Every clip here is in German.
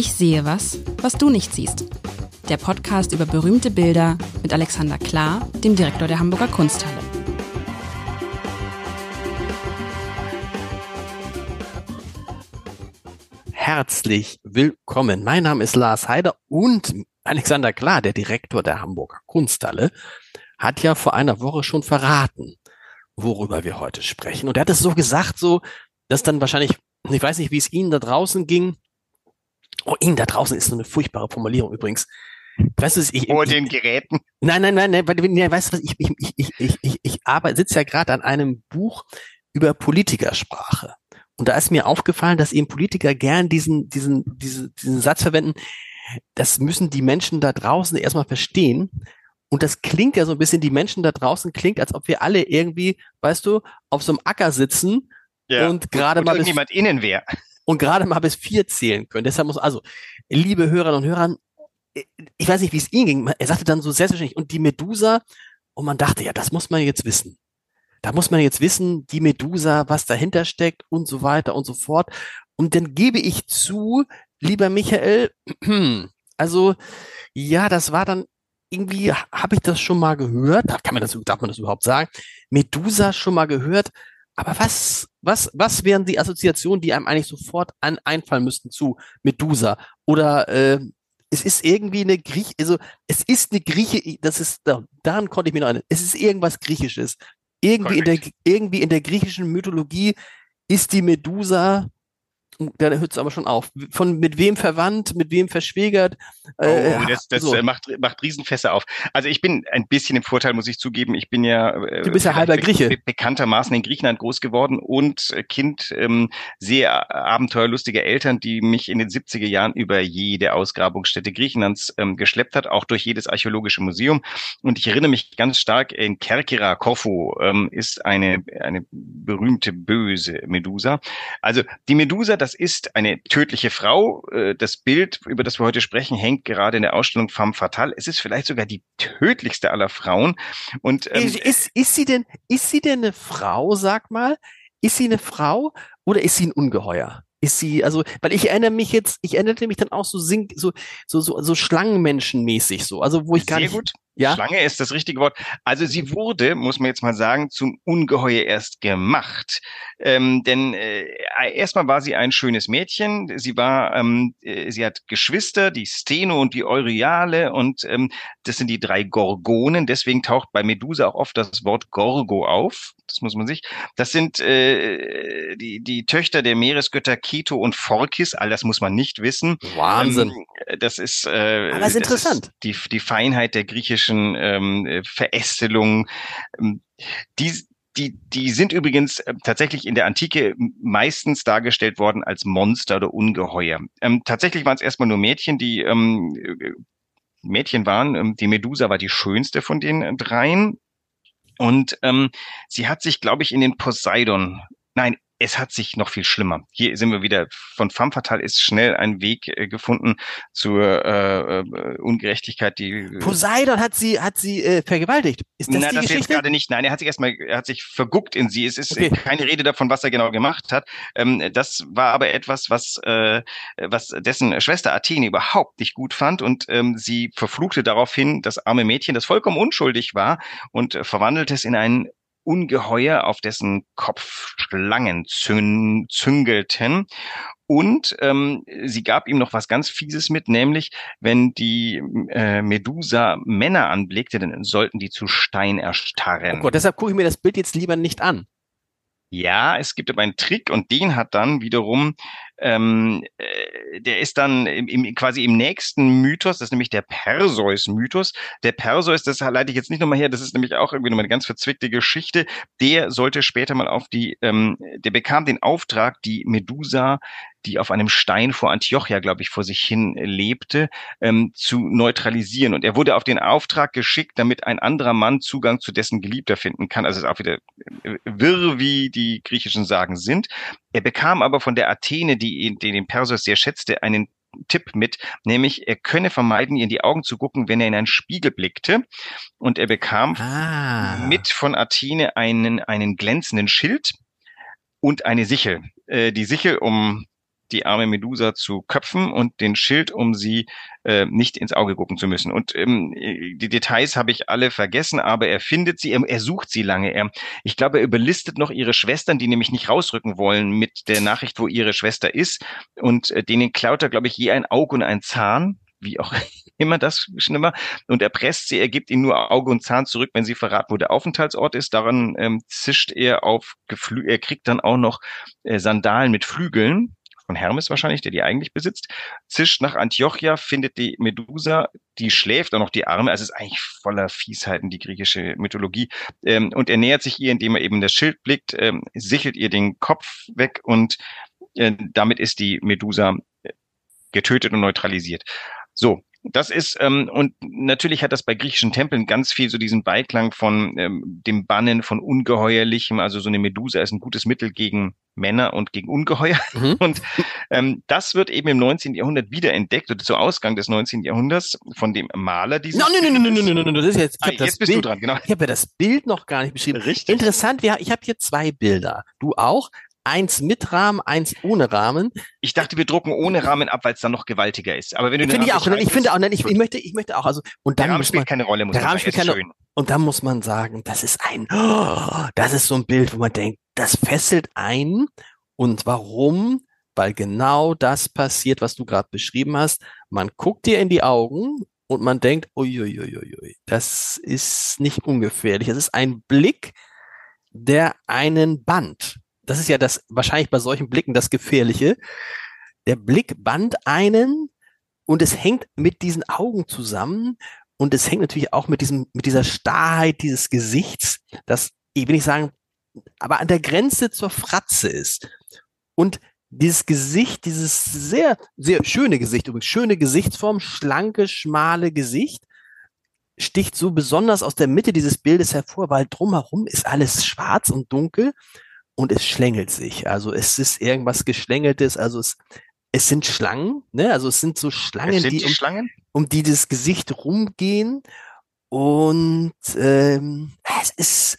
Ich sehe was, was du nicht siehst. Der Podcast über berühmte Bilder mit Alexander Klar, dem Direktor der Hamburger Kunsthalle. Herzlich willkommen. Mein Name ist Lars Heider und Alexander Klar, der Direktor der Hamburger Kunsthalle, hat ja vor einer Woche schon verraten, worüber wir heute sprechen. Und er hat es so gesagt, so, dass dann wahrscheinlich, ich weiß nicht, wie es Ihnen da draußen ging. Oh, Ihnen da draußen ist so eine furchtbare Formulierung übrigens. Weißt du, ich, Vor den Geräten. Nein, nein, nein, nein, weißt du was, ich, ich, ich, ich, ich, ich arbeite, sitze ja gerade an einem Buch über Politikersprache. Und da ist mir aufgefallen, dass eben Politiker gern diesen, diesen, diesen, diesen Satz verwenden, das müssen die Menschen da draußen erstmal verstehen. Und das klingt ja so ein bisschen, die Menschen da draußen klingt, als ob wir alle irgendwie, weißt du, auf so einem Acker sitzen ja. und gerade mal bis, innen wäre. Und gerade mal bis vier zählen können. Deshalb muss, also, liebe Hörerinnen und Hörer, ich weiß nicht, wie es Ihnen ging. Er sagte dann so selbstverständlich, und die Medusa, und man dachte, ja, das muss man jetzt wissen. Da muss man jetzt wissen, die Medusa, was dahinter steckt und so weiter und so fort. Und dann gebe ich zu, lieber Michael, also ja, das war dann irgendwie, habe ich das schon mal gehört? Kann man das, darf man das überhaupt sagen? Medusa schon mal gehört? Aber was, was, was wären die Assoziationen, die einem eigentlich sofort an, einfallen müssten zu Medusa? Oder äh, es ist irgendwie eine Griech, also es ist eine Grieche, das ist, daran konnte ich mir noch erinnern, es ist irgendwas Griechisches. Irgendwie in, der, irgendwie in der griechischen Mythologie ist die Medusa da hört es aber schon auf. Von mit wem verwandt, mit wem verschwägert. Äh, oh, das, das so. Äh, macht, macht Riesenfässer auf. Also ich bin ein bisschen im Vorteil, muss ich zugeben. Ich bin ja, äh, du bist ja halber Grieche. Be bekanntermaßen in Griechenland groß geworden und äh, Kind ähm, sehr abenteuerlustiger Eltern, die mich in den 70er Jahren über jede Ausgrabungsstätte Griechenlands ähm, geschleppt hat, auch durch jedes archäologische Museum. Und ich erinnere mich ganz stark, in Kerkira, Korfu, ähm, ist eine, eine berühmte böse Medusa. Also die Medusa, das das ist eine tödliche Frau. Äh, das Bild, über das wir heute sprechen, hängt gerade in der Ausstellung Femme Fatale. Es ist vielleicht sogar die tödlichste aller Frauen. Und ähm, ist, ist, ist sie denn, ist sie denn eine Frau, sag mal? Ist sie eine Frau oder ist sie ein Ungeheuer? ist sie, also, weil ich erinnere mich jetzt, ich erinnerte mich dann auch so sing, so, so, so, so Schlangenmenschenmäßig so, also wo ich Sehr gar nicht, gut. Ja? Schlange ist das richtige Wort. Also sie wurde, muss man jetzt mal sagen, zum Ungeheuer erst gemacht. Ähm, denn äh, erstmal war sie ein schönes Mädchen. Sie war, ähm, äh, sie hat Geschwister, die Steno und die Euryale und ähm, das sind die drei Gorgonen. Deswegen taucht bei Medusa auch oft das Wort Gorgo auf. Das muss man sich. Das sind äh, die, die Töchter der Meeresgötter Keto und Phorkys. All das muss man nicht wissen. Wahnsinn. Ähm, das ist, äh, Aber ist interessant. Ist die, die Feinheit der griechischen politischen ähm, äh, Verästelungen. Ähm, die, die, die sind übrigens äh, tatsächlich in der Antike meistens dargestellt worden als Monster oder Ungeheuer. Ähm, tatsächlich waren es erstmal nur Mädchen, die ähm, äh, Mädchen waren. Ähm, die Medusa war die schönste von den dreien. Und ähm, sie hat sich, glaube ich, in den Poseidon, nein, es hat sich noch viel schlimmer. Hier sind wir wieder von femme fatale ist schnell ein Weg äh, gefunden zur äh, äh, Ungerechtigkeit, die äh, Poseidon hat sie hat sie äh, vergewaltigt. Ist das Nein, die das Geschichte? gerade nicht. Nein, er hat sich erstmal er hat sich verguckt in sie. Es ist okay. keine Rede davon, was er genau gemacht hat. Ähm, das war aber etwas, was äh, was dessen Schwester Athene überhaupt nicht gut fand und ähm, sie verfluchte daraufhin das arme Mädchen, das vollkommen unschuldig war und äh, verwandelte es in einen Ungeheuer, auf dessen Kopf Schlangen züngelten. Und ähm, sie gab ihm noch was ganz Fieses mit, nämlich wenn die äh, Medusa Männer anblickte, dann sollten die zu Stein erstarren. Oh Gott, deshalb gucke ich mir das Bild jetzt lieber nicht an. Ja, es gibt aber einen Trick und den hat dann wiederum ähm, äh, der ist dann im, im, quasi im nächsten Mythos, das ist nämlich der Perseus-Mythos. Der Perseus, das leite ich jetzt nicht nochmal her, das ist nämlich auch irgendwie nochmal eine ganz verzwickte Geschichte. Der sollte später mal auf die, ähm, der bekam den Auftrag, die Medusa, die auf einem Stein vor Antiochia, glaube ich, vor sich hin lebte, ähm, zu neutralisieren. Und er wurde auf den Auftrag geschickt, damit ein anderer Mann Zugang zu dessen Geliebter finden kann. Also ist auch wieder äh, wirr, wie die griechischen Sagen sind. Er bekam aber von der Athene, die die, die den Perseus sehr schätzte, einen Tipp mit, nämlich er könne vermeiden, ihr in die Augen zu gucken, wenn er in einen Spiegel blickte. Und er bekam ah. mit von Athene einen, einen glänzenden Schild und eine Sichel. Äh, die Sichel, um die arme Medusa zu köpfen und den Schild, um sie äh, nicht ins Auge gucken zu müssen. Und ähm, die Details habe ich alle vergessen, aber er findet sie, er, er sucht sie lange. Er, ich glaube, er überlistet noch ihre Schwestern, die nämlich nicht rausrücken wollen mit der Nachricht, wo ihre Schwester ist. Und äh, denen klaut er, glaube ich, je ein Auge und ein Zahn wie auch immer das schlimmer. Und er presst sie, er gibt ihnen nur Auge und Zahn zurück, wenn sie verraten, wo der Aufenthaltsort ist. Daran ähm, zischt er auf Geflü er kriegt dann auch noch äh, Sandalen mit Flügeln von Hermes wahrscheinlich, der die eigentlich besitzt, zischt nach Antiochia, findet die Medusa, die schläft auch noch die Arme, also es ist eigentlich voller Fiesheiten, die griechische Mythologie. Ähm, und er nähert sich ihr, indem er eben das Schild blickt, ähm, sichelt ihr den Kopf weg und äh, damit ist die Medusa äh, getötet und neutralisiert. So, das ist, ähm, und natürlich hat das bei griechischen Tempeln ganz viel so diesen Beiklang von ähm, dem Bannen von Ungeheuerlichem. Also so eine Medusa ist ein gutes Mittel gegen Männer und gegen Ungeheuer. Mhm. Und ähm, das wird eben im 19. Jahrhundert wiederentdeckt oder zu Ausgang des 19. Jahrhunderts von dem Maler dieses. No, no, no, no, no, no, das ist jetzt. Ah, jetzt bist Bild, du dran, genau. Ich habe ja das Bild noch gar nicht beschrieben. Richtig. Interessant, ja, ich habe hier zwei Bilder. Du auch eins mit Rahmen, eins ohne Rahmen. Ich dachte, wir drucken ohne Rahmen ab, weil es dann noch gewaltiger ist. Aber wenn du finde ich auch, ich finde auch, nein, ich, ich, möchte, ich möchte auch, also und dann der Rahmen muss spielt man, keine Rolle, muss der Rahmen spielt keine, schön. und dann muss man sagen, das ist ein, oh, das ist so ein Bild, wo man denkt, das fesselt ein. Und warum? Weil genau das passiert, was du gerade beschrieben hast. Man guckt dir in die Augen und man denkt, uiuiuiui, das ist nicht ungefährlich. Es ist ein Blick, der einen Band das ist ja das wahrscheinlich bei solchen Blicken das Gefährliche. Der Blick band einen und es hängt mit diesen Augen zusammen und es hängt natürlich auch mit diesem, mit dieser Starrheit dieses Gesichts, das, ich will nicht sagen, aber an der Grenze zur Fratze ist. Und dieses Gesicht, dieses sehr, sehr schöne Gesicht, übrigens schöne Gesichtsform, schlanke, schmale Gesicht, sticht so besonders aus der Mitte dieses Bildes hervor, weil drumherum ist alles schwarz und dunkel und es schlängelt sich. Also es ist irgendwas Geschlängeltes, also es, es sind Schlangen, ne? Also es sind so Schlangen, sind die, die um, Schlangen? um die das Gesicht rumgehen. Und ähm, es ist,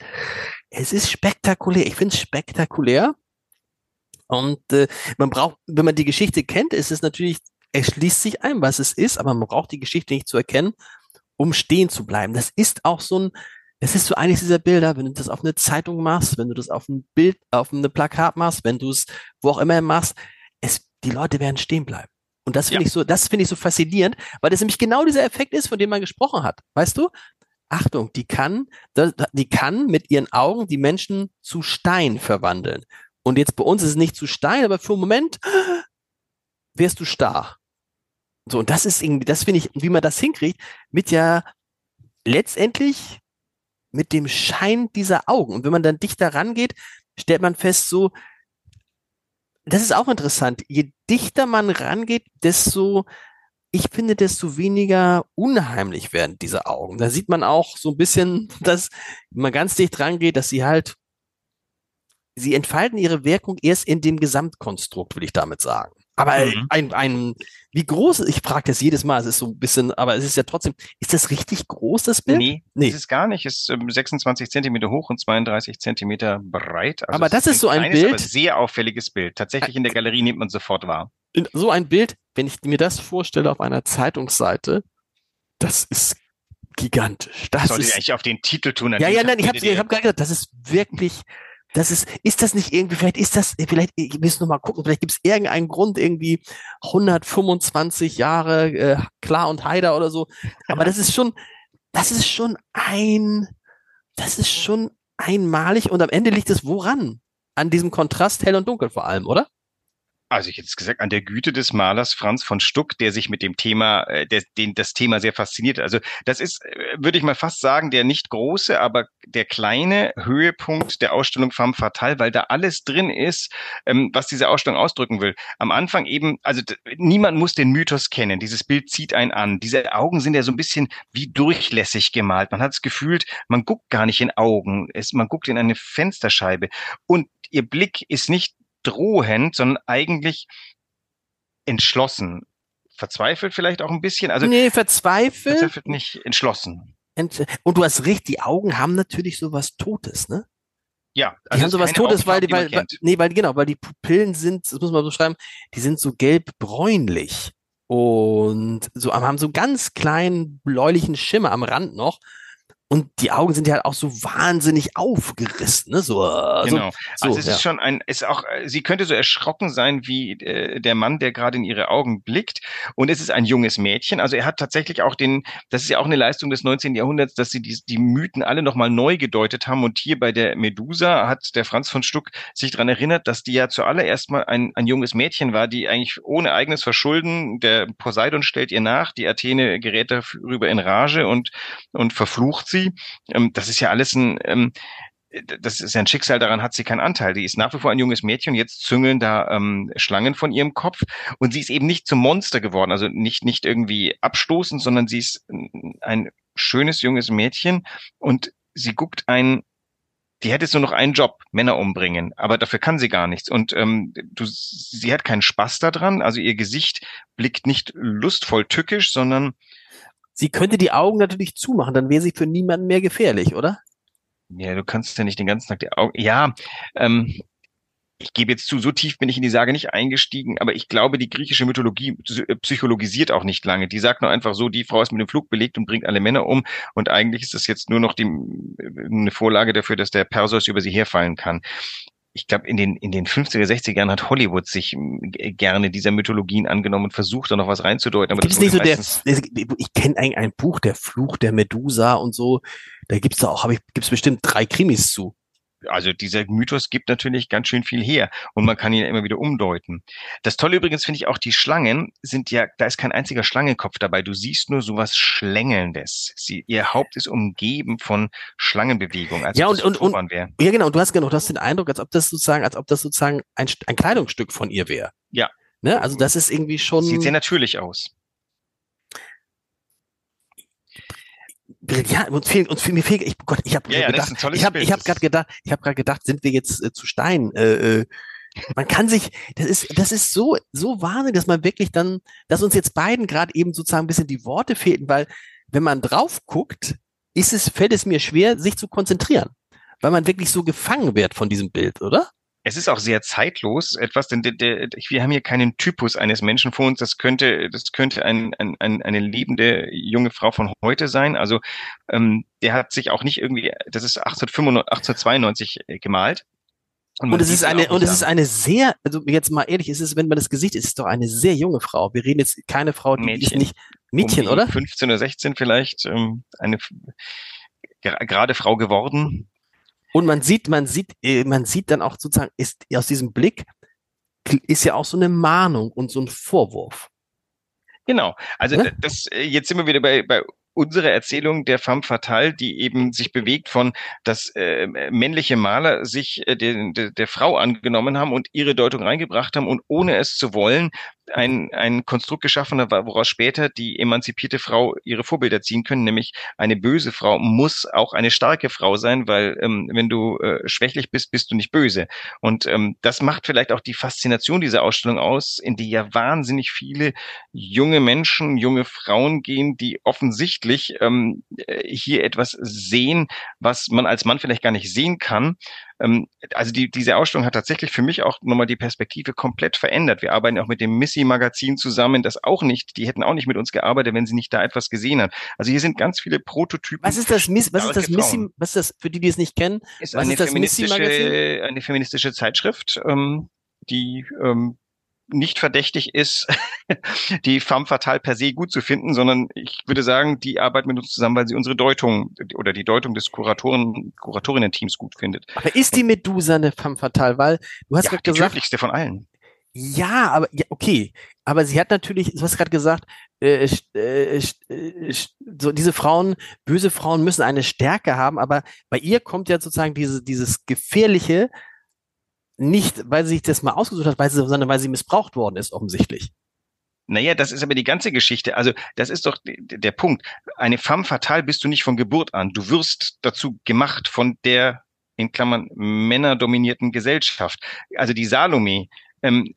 es ist spektakulär. Ich finde es spektakulär. Und äh, man braucht, wenn man die Geschichte kennt, ist es natürlich, erschließt sich ein, was es ist, aber man braucht die Geschichte nicht zu erkennen, um stehen zu bleiben. Das ist auch so ein, es ist so eines dieser Bilder, wenn du das auf eine Zeitung machst, wenn du das auf ein Bild, auf eine Plakat machst, wenn du es wo auch immer machst, es, die Leute werden stehen bleiben. Und das finde Ja. ich so, das finde ich so faszinierend, weil das nämlich genau dieser Effekt ist, von dem man gesprochen hat. Weißt du? Achtung, die kann, die kann mit ihren Augen die Menschen zu Stein verwandeln. Und jetzt bei uns ist es nicht zu Stein, aber für einen Moment wirst du starr. So, und das ist irgendwie, das finde ich, wie man das hinkriegt, mit ja letztendlich mit dem Schein dieser Augen. Und wenn man dann dichter rangeht, stellt man fest, so, das ist auch interessant. Je dichter man rangeht, desto, ich finde, desto weniger unheimlich werden diese Augen. Da sieht man auch so ein bisschen, dass, wenn man ganz dicht rangeht, dass sie halt, sie entfalten ihre Wirkung erst in dem Gesamtkonstrukt, will ich damit sagen. Aber Mhm. ein, ein, wie groß, ich frage das jedes Mal, es ist so ein bisschen, aber es ist ja trotzdem, ist das richtig groß, das Bild? Nee, Nee. das ist gar nicht. Es ist ähm, 26 Zentimeter hoch und 32 Zentimeter breit. Also Aber es das ist so ein kleines, Bild- Aber sehr auffälliges Bild. Tatsächlich in der Galerie nimmt man sofort wahr. so ein Bild, wenn ich mir das vorstelle auf einer Zeitungsseite, das ist gigantisch. Das Sollte ich ist, eigentlich auf den Titel tun. ja, ja, nein, ich habe hab gerade gesagt, das ist wirklich, das ist, ist das nicht irgendwie, vielleicht ist das, vielleicht, ich muss noch mal gucken, vielleicht gibt es irgendeinen Grund, irgendwie 125 Jahre äh, Klar und Haider oder so, aber das ist schon, das ist schon ein, das ist schon einmalig und am Ende liegt es woran? An diesem Kontrast hell und dunkel vor allem, oder? Also ich hätte es gesagt, an der Güte des Malers Franz von Stuck, der sich mit dem Thema, äh, der, den das Thema sehr fasziniert. Also das ist, äh, würde ich mal fast sagen, der nicht große, aber der kleine Höhepunkt der Ausstellung Femme Fatale, weil da alles drin ist, ähm, was diese Ausstellung ausdrücken will. Am Anfang eben, also niemand muss den Mythos kennen. Dieses Bild zieht einen an. Diese Augen sind ja so ein bisschen wie durchlässig gemalt. Man hat das Gefühl, man guckt gar nicht in Augen, es, man guckt in eine Fensterscheibe. Und ihr Blick ist nicht drohend, sondern eigentlich entschlossen. Verzweifelt vielleicht auch ein bisschen, also nee, verzweifelt. verzweifelt nicht, entschlossen. Ent- Und du hast recht, die Augen haben natürlich sowas Totes, ne? Ja, die haben sowas Totes, weil die, weil, weil, nee, weil genau, weil die Pupillen sind, das muss man so schreiben, die sind so gelb-bräunlich und so haben so einen ganz kleinen bläulichen Schimmer am Rand noch und die Augen sind ja halt auch so wahnsinnig aufgerissen, ne? So, äh, genau. So, also es ja. ist schon ein, ist auch, äh, sie könnte so erschrocken sein wie äh, der Mann, der gerade in ihre Augen blickt. Und es ist ein junges Mädchen. Also er hat tatsächlich auch den, das ist ja auch eine Leistung des 19. Jahrhunderts, dass sie die, die Mythen alle nochmal neu gedeutet haben. Und hier bei der Medusa hat der Franz von Stuck sich dran erinnert, dass die ja zuallererst mal ein, ein junges Mädchen war, die eigentlich ohne eigenes Verschulden, der Poseidon stellt ihr nach, die Athene gerät darüber in Rage und, und verflucht sie sie. Ähm, das ist ja alles ein, ähm, das ist ein Schicksal, daran hat sie keinen Anteil. Die ist nach wie vor ein junges Mädchen, jetzt züngeln da ähm, Schlangen von ihrem Kopf und sie ist eben nicht zum Monster geworden, also nicht, nicht irgendwie abstoßend, sondern sie ist ein schönes junges Mädchen und sie guckt ein, die hätte jetzt nur noch einen Job, Männer umbringen, aber dafür kann sie gar nichts. Und ähm, du, sie hat keinen Spaß daran, also ihr Gesicht blickt nicht lustvoll tückisch, sondern Sie könnte die Augen natürlich zumachen, dann wäre sie für niemanden mehr gefährlich, oder? Ja, du kannst ja nicht den ganzen Tag die Augen. Ja, ähm, ich gebe jetzt zu, so tief bin ich in die Sage nicht eingestiegen, aber ich glaube, die griechische Mythologie psychologisiert auch nicht lange. Die sagt nur einfach so, die Frau ist mit dem Flug belegt und bringt alle Männer um und eigentlich ist das jetzt nur noch die, äh, eine Vorlage dafür, dass der Perseus über sie herfallen kann ich glaube, in den, in den 50er, 60er Jahren hat Hollywood sich gerne dieser Mythologien angenommen und versucht, da noch was reinzudeuten. Aber gibt's nicht so der, ich kenne ein, ein Buch, der Fluch der Medusa und so. Da gibt's da auch, habe ich, gibt's bestimmt drei Krimis zu also dieser Mythos gibt natürlich ganz schön viel her und man kann ihn immer wieder umdeuten. Das Tolle übrigens finde ich auch, die Schlangen sind ja, da ist kein einziger Schlangenkopf dabei. Du siehst nur sowas Schlängelndes. Sie, ihr Haupt ist umgeben von Schlangenbewegung. Also ja, und, und, und ja, genau. Du hast genau, du hast den Eindruck, als ob das sozusagen, als ob das sozusagen ein, ein Kleidungsstück von ihr wäre. Ja. Ne? Also das ist irgendwie schon. Sieht sehr natürlich aus. Ja, uns fehlt, uns fehlt, mir fehlt, ich, Gott, ich habe ja, gedacht, ich habe, ich habe gerade gedacht, ich habe gerade gedacht, sind wir jetzt äh, zu Stein? Äh, äh, man kann sich, das ist, das ist so, so wahnsinnig, dass man wirklich dann, dass uns jetzt beiden gerade eben sozusagen ein bisschen die Worte fehlten, weil wenn man drauf guckt, ist es, fällt es mir schwer, sich zu konzentrieren, weil man wirklich so gefangen wird von diesem Bild, oder? Es ist auch sehr zeitlos etwas, denn der, der, wir haben hier keinen Typus eines Menschen vor uns. Das könnte, das könnte ein, ein, ein, eine lebende junge Frau von heute sein. Also ähm, der hat sich auch nicht irgendwie, das ist 1892 äh, gemalt. Und, und es ist eine, und es ist eine sehr, also jetzt mal ehrlich, ist es, wenn man das Gesicht ist, ist es doch eine sehr junge Frau. Wir reden jetzt keine Frau, die Mädchen. nicht Mädchen, um oder? 15 oder 16 vielleicht, ähm, eine gerade Frau geworden. Und man sieht, man sieht, äh, man sieht dann auch sozusagen, ist aus diesem Blick ist ja auch so eine Mahnung und so ein Vorwurf. Genau. Also ja? das äh, jetzt sind wir wieder bei, bei unsere Erzählung der femme fatale, die eben sich bewegt von, dass äh, männliche Maler sich äh, der, der, der Frau angenommen haben und ihre Deutung reingebracht haben und ohne es zu wollen ein, ein Konstrukt geschaffen hat, woraus später die emanzipierte Frau ihre Vorbilder ziehen können, nämlich eine böse Frau muss auch eine starke Frau sein, weil ähm, wenn du äh, schwächlich bist, bist du nicht böse. Und ähm, das macht vielleicht auch die Faszination dieser Ausstellung aus, in die ja wahnsinnig viele junge Menschen, junge Frauen gehen, die offensichtlich ähm, äh, hier etwas sehen, was man als Mann vielleicht gar nicht sehen kann ähm, also die, diese Ausstellung hat tatsächlich für mich auch nochmal die Perspektive komplett verändert. Wir arbeiten auch mit dem Missy-Magazin zusammen, das auch nicht, die hätten auch nicht mit uns gearbeitet, wenn sie nicht da etwas gesehen haben. Also hier sind ganz viele Prototypen. Was ist das Miss, was ist das Missy, was ist das, für die, die es nicht kennen? Ist was eine ist das Missy-Magazin? Eine feministische Zeitschrift, ähm, die ähm, nicht verdächtig ist, die femme fatale per se gut zu finden, sondern ich würde sagen, die arbeiten mit uns zusammen, weil sie unsere Deutung oder die Deutung des Kuratoren, Kuratorinnen-Teams gut findet. Aber ist die Medusa eine femme fatale? Weil du hast ja, gerade gesagt. Die tödlichste von allen. Ja, aber ja, okay. Aber sie hat natürlich, du hast gerade gesagt, äh, äh, äh, so diese Frauen, böse Frauen müssen eine Stärke haben, aber bei ihr kommt ja sozusagen diese, dieses gefährliche, nicht, weil sie sich das mal ausgesucht hat, weil sie, sondern weil sie missbraucht worden ist, offensichtlich. Naja, das ist aber die ganze Geschichte. Also das ist doch der Punkt. Eine femme fatale bist du nicht von Geburt an. Du wirst dazu gemacht von der, in Klammern, männerdominierten Gesellschaft. Also die Salome ähm,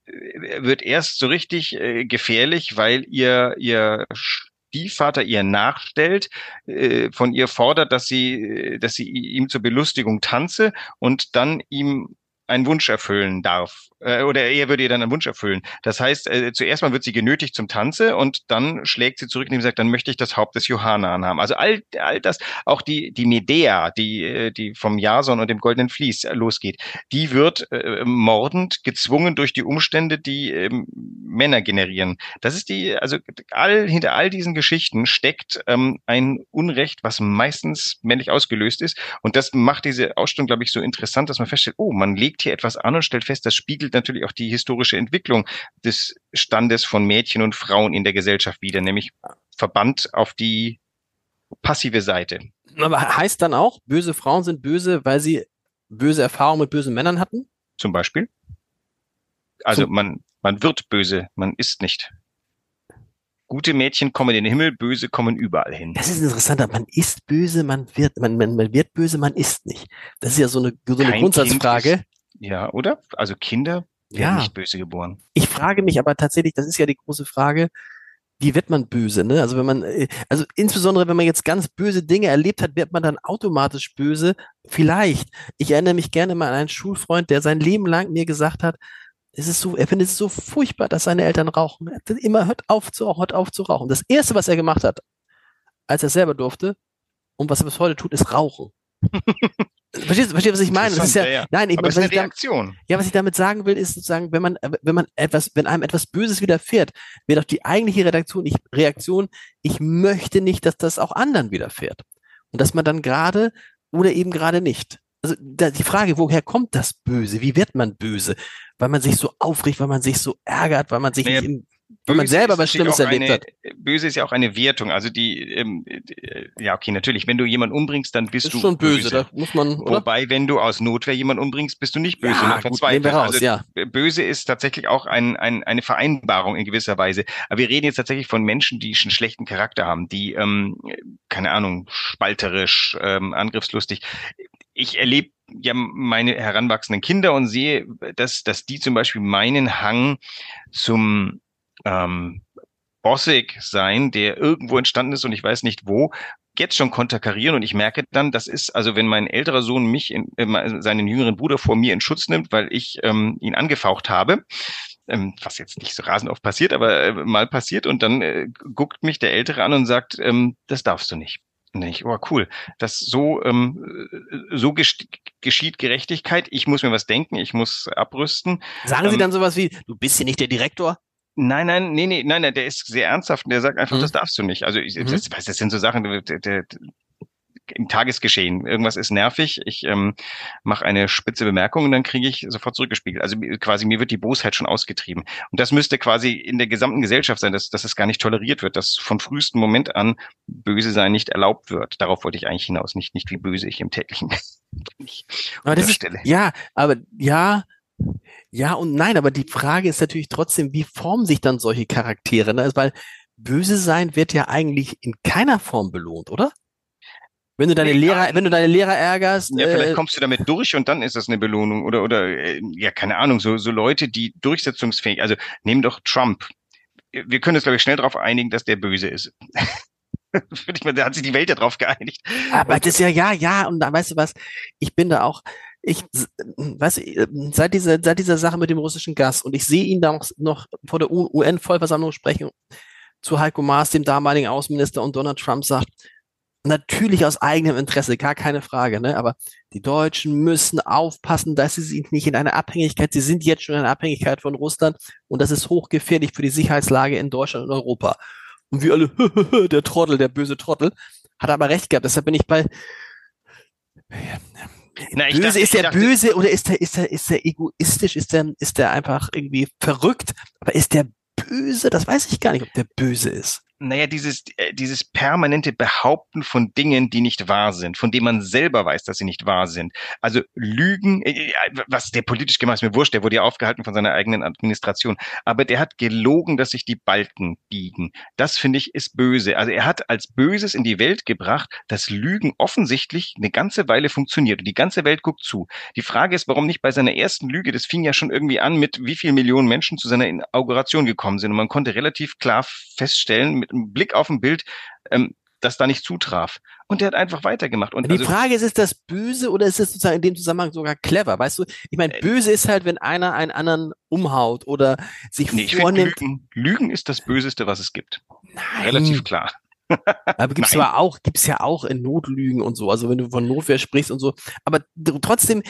wird erst so richtig äh, gefährlich, weil ihr, ihr Stiefvater ihr nachstellt, äh, von ihr fordert, dass sie, äh, dass sie ihm zur Belustigung tanze und dann ihm einen Wunsch erfüllen darf äh, oder er würde ihr dann einen Wunsch erfüllen. Das heißt, äh, zuerst mal wird sie genötigt zum Tanze und dann schlägt sie zurück und sagt, dann möchte ich das Haupt des Johanna anhaben. Also all, all das, auch die, die Medea, die, äh, die vom Jason und dem goldenen Vlies losgeht, die wird äh, mordend gezwungen durch die Umstände, die äh, Männer generieren. Das ist die, also all, hinter all diesen Geschichten steckt ähm, ein Unrecht, was meistens männlich ausgelöst ist. Und das macht diese Ausstellung, glaube ich, so interessant, dass man feststellt, oh, man legt hier etwas an und stellt fest, das spiegelt natürlich auch die historische Entwicklung des Standes von Mädchen und Frauen in der Gesellschaft wieder, nämlich verbannt auf die passive Seite. Aber heißt dann auch, böse Frauen sind böse, weil sie böse Erfahrungen mit bösen Männern hatten? Zum Beispiel. Also man, man wird böse, man ist nicht. Gute Mädchen kommen in den Himmel, böse kommen überall hin. Das ist interessant. Man ist böse, man wird, man, man, man wird böse, man ist nicht. Das ist ja so eine, so eine Grundsatzfrage. Ist, ja, oder? Also Kinder werden nicht böse geboren. Ich frage mich aber tatsächlich, das ist ja die große Frage, wie wird man böse, ne? Also wenn man, äh, also insbesondere wenn man jetzt ganz böse Dinge erlebt hat, wird man dann automatisch böse. Vielleicht. Ich erinnere mich gerne mal an einen Schulfreund, der sein Leben lang mir gesagt hat, es ist so, er findet es so furchtbar, dass seine Eltern rauchen. Er hat immer hört auf zu rauchen, hört auf zu rauchen. Das erste, was er gemacht hat, als er selber durfte und was er bis heute tut, ist rauchen. Verstehst, verstehst du, was ich meine? Das ist ja, ja. nein, ich, Aber was, ist eine Reaktion. Damit, ja, was ich damit sagen will, ist sozusagen, wenn man, wenn man etwas, wenn einem etwas Böses widerfährt, wäre doch die eigentliche Redaktion, ich, Reaktion, ich möchte nicht, dass das auch anderen widerfährt. Und dass man dann gerade oder eben gerade nicht. Also da, die Frage, woher kommt das Böse? Wie wird man böse? Weil man sich so aufregt, weil man sich so ärgert, weil man sich naja, nicht in wenn man selber was Schlimmes erlebt eine, hat. Böse ist ja auch eine Wertung. Also die, ähm, ja, okay, natürlich, wenn du jemanden umbringst, dann bist ist du schon böse. böse. Da muss man, oder? Wobei, wenn du aus Notwehr jemanden umbringst, bist du nicht böse, ja, gut, raus, also, ja. Böse ist tatsächlich auch ein, ein, eine Vereinbarung in gewisser Weise. Aber wir reden jetzt tatsächlich von Menschen, die schon schlechten Charakter haben, die, ähm, keine Ahnung, spalterisch, ähm, angriffslustig. Ich erlebe ja meine heranwachsenden Kinder und sehe, dass, dass die zum Beispiel meinen Hang zum ähm, bossig sein, der irgendwo entstanden ist und ich weiß nicht wo, jetzt schon konterkarieren und ich merke dann, das ist, also wenn mein älterer Sohn mich, in, äh, seinen jüngeren Bruder vor mir in Schutz nimmt, weil ich ähm, ihn angefaucht habe, ähm, was jetzt nicht so rasend oft passiert, aber äh, mal passiert und dann äh, guckt mich der Ältere an und sagt, ähm, das darfst du nicht. Nicht, oh cool. Das so ähm, äh, so geschieht Gerechtigkeit. Ich muss mir was denken. Ich muss abrüsten. Sagen Sie ähm, dann sowas wie: Du bist hier nicht der Direktor? Nein, nein, nee, nee, nein, nein, der ist sehr ernsthaft und der sagt einfach, mhm. das darfst du nicht. Also ich, mhm. das, das sind so Sachen, der, der, im Tagesgeschehen. Irgendwas ist nervig, ich ähm, mache eine spitze Bemerkung und dann kriege ich sofort zurückgespiegelt. Also quasi mir wird die Bosheit schon ausgetrieben. Und das müsste quasi in der gesamten Gesellschaft sein, dass, dass es gar nicht toleriert wird, dass von frühestem Moment an böse sein nicht erlaubt wird. Darauf wollte ich eigentlich hinaus, nicht, nicht wie böse ich im täglichen aber das ist, Ja, aber ja, ja und nein, aber die Frage ist natürlich trotzdem, wie formen sich dann solche Charaktere? Ne? Also, weil böse sein wird ja eigentlich in keiner Form belohnt, oder? Wenn du deine nee, Lehrer, wenn du deine Lehrer ärgerst. Ja, vielleicht äh, kommst du damit durch und dann ist das eine Belohnung oder oder äh, ja keine Ahnung so so Leute, die durchsetzungsfähig. Also nehmen doch Trump. Wir können uns glaube ich schnell darauf einigen, dass der böse ist. da hat sich die Welt ja drauf geeinigt. Aber das ist ja ja ja und da weißt du was? Ich bin da auch ich weiß seit dieser, seit dieser Sache mit dem russischen Gas und ich sehe ihn da noch, noch vor der UN-Vollversammlung sprechen zu Heiko Maas, dem damaligen Außenminister und Donald Trump sagt, natürlich aus eigenem Interesse, gar keine Frage, ne? aber die Deutschen müssen aufpassen, dass sie sich nicht in eine Abhängigkeit, sie sind jetzt schon in einer Abhängigkeit von Russland und das ist hochgefährlich für die Sicherheitslage in Deutschland und Europa. Und wir alle, der Trottel, der böse Trottel, hat aber recht gehabt, deshalb bin ich bei, na, böse dachte, ist der dachte, böse oder ist der ist der ist der egoistisch ist der ist der einfach irgendwie verrückt aber ist der böse? Das weiß ich gar nicht ob der böse ist naja, dieses, äh, dieses permanente Behaupten von Dingen, die nicht wahr sind, von denen man selber weiß, dass sie nicht wahr sind. Also Lügen, äh, äh, was der politisch gemacht ist, mir wurscht, der wurde ja aufgehalten von seiner eigenen Administration. Aber der hat gelogen, dass sich die Balken biegen. Das finde ich ist böse. Also er hat als Böses in die Welt gebracht, dass Lügen offensichtlich eine ganze Weile funktioniert und die ganze Welt guckt zu. Die Frage ist, warum nicht bei seiner ersten Lüge, das fing ja schon irgendwie an mit, wie viele Millionen Menschen zu seiner Inauguration gekommen sind und man konnte relativ klar feststellen, mit ein Blick auf ein Bild, ähm, das da nicht zutraf. Und der hat einfach weitergemacht. Und die also, Frage ist, ist das böse oder ist es sozusagen in dem Zusammenhang sogar clever? Weißt du, ich meine, Äh, böse ist halt, wenn einer einen anderen umhaut oder sich nee, vornimmt. Lügen, Lügen ist das Böseste, was es gibt. Nein. Relativ klar. Aber gibt's Nein. aber auch, gibt's ja auch in Notlügen und so, also wenn du von Notwehr sprichst und so. Aber trotzdem,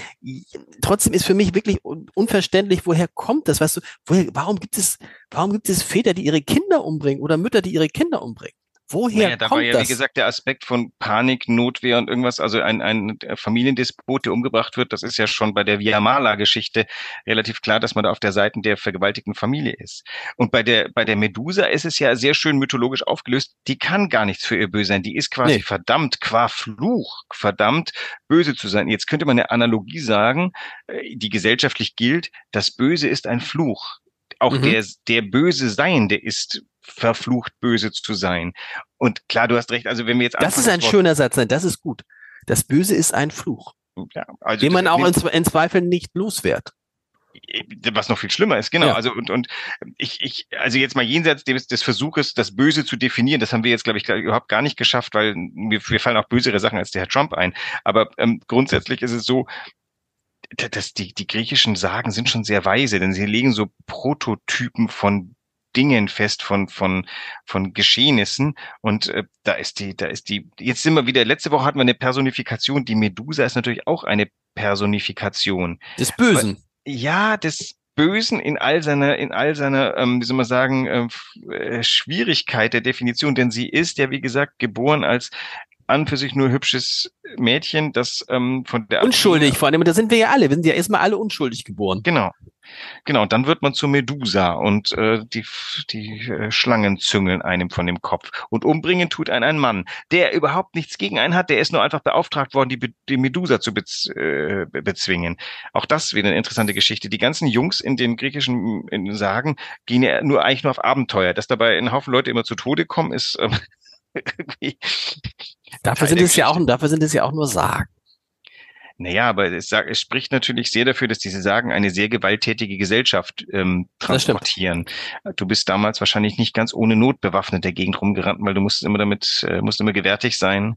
trotzdem ist für mich wirklich un unverständlich, woher kommt das? Weißt du, woher, warum gibt es, warum gibt es Väter, die ihre Kinder umbringen oder Mütter, die ihre Kinder umbringen? Woher Naja, da war kommt ja, das? wie gesagt, der Aspekt von Panik, Notwehr und irgendwas, also ein, ein Familiendespot, der umgebracht wird, das ist ja schon bei der Viamala-Geschichte relativ klar, dass man da auf der Seite der vergewaltigten Familie ist. Und bei der, bei der Medusa ist es ja sehr schön mythologisch aufgelöst, die kann gar nichts für ihr Böse sein, die ist quasi Nee. verdammt, qua Fluch, verdammt böse zu sein. Jetzt könnte man eine Analogie sagen, äh, die gesellschaftlich gilt, das Böse ist ein Fluch. Auch Mhm. der, der Böse Seiende ist verflucht, böse zu sein. Und klar, du hast recht, also wenn wir jetzt das ist ein schöner Satz, nein, das ist gut. Das Böse ist ein Fluch, ja, also den man auch in, in Zweifel nicht loswert. was noch viel schlimmer ist, genau. Ja. Also und und ich ich also jetzt mal jenseits des, des Versuches, das Böse zu definieren, das haben wir jetzt glaube ich überhaupt gar nicht geschafft, weil mir, mir fallen auch bösere Sachen als der Herr Trump ein. Aber ähm, grundsätzlich ist es so, dass die die griechischen Sagen sind schon sehr weise, denn sie legen so Prototypen von Dingen fest von von von Geschehnissen. Und äh, da ist die da ist die jetzt sind wir wieder letzte Woche hatten wir eine Personifikation. Die Medusa ist natürlich auch eine Personifikation. Des Bösen. ja, des Bösen in all seiner, in all seiner, ähm, wie soll man sagen, ähm, äh, Schwierigkeit der Definition, denn sie ist ja, wie gesagt, geboren als an für sich nur hübsches Mädchen, das ähm, von der unschuldig, vor allem, da sind wir ja alle, wir sind ja erstmal alle unschuldig geboren. Genau. Genau, und dann wird man zur Medusa und äh, die, die äh, Schlangen züngeln einem von dem Kopf. Und umbringen tut einen ein Mann, der überhaupt nichts gegen einen hat, der ist nur einfach beauftragt worden, die, die Medusa zu bez, äh, be- bezwingen. Auch das wieder eine interessante Geschichte. Die ganzen Jungs in den griechischen in den Sagen gehen ja nur eigentlich nur auf Abenteuer. Dass dabei ein Haufen Leute immer zu Tode kommen, ist irgendwie Dafür sind es ja auch, dafür sind es ja auch nur Sagen. Naja, aber es, sag- es spricht natürlich sehr dafür, dass diese Sagen eine sehr gewalttätige Gesellschaft ähm, transportieren. Du bist damals wahrscheinlich nicht ganz ohne Not bewaffnet der Gegend rumgerannt, weil du musst immer damit, äh, musst immer gewärtig sein.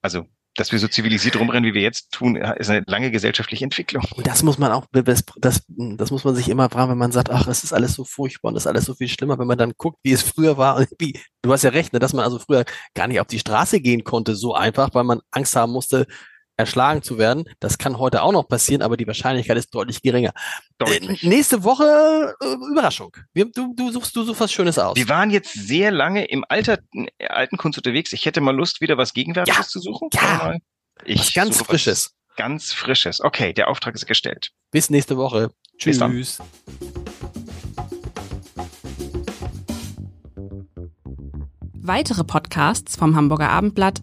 Also, dass wir so zivilisiert rumrennen, wie wir jetzt tun, ist eine lange gesellschaftliche Entwicklung. Und das muss man auch, das, das, das muss man sich immer fragen, wenn man sagt, ach, es ist alles so furchtbar und es ist alles so viel schlimmer, wenn man dann guckt, wie es früher war und wie, du hast ja recht, ne, dass man also früher gar nicht auf die Straße gehen konnte, so einfach, weil man Angst haben musste, erschlagen zu werden. Das kann heute auch noch passieren, aber die Wahrscheinlichkeit ist deutlich geringer. Deutlich. Äh, nächste Woche äh, Überraschung. Wir, du, du suchst du suchst was Schönes aus. Wir waren jetzt sehr lange im Alter, äh, alten Kunst unterwegs. Ich hätte mal Lust, wieder was Gegenwärtiges Ja, zu suchen. ja. Ich was ganz suche Frisches. Ganz Frisches. Okay, der Auftrag ist gestellt. Bis nächste Woche. Tschüss. Weitere Podcasts vom Hamburger Abendblatt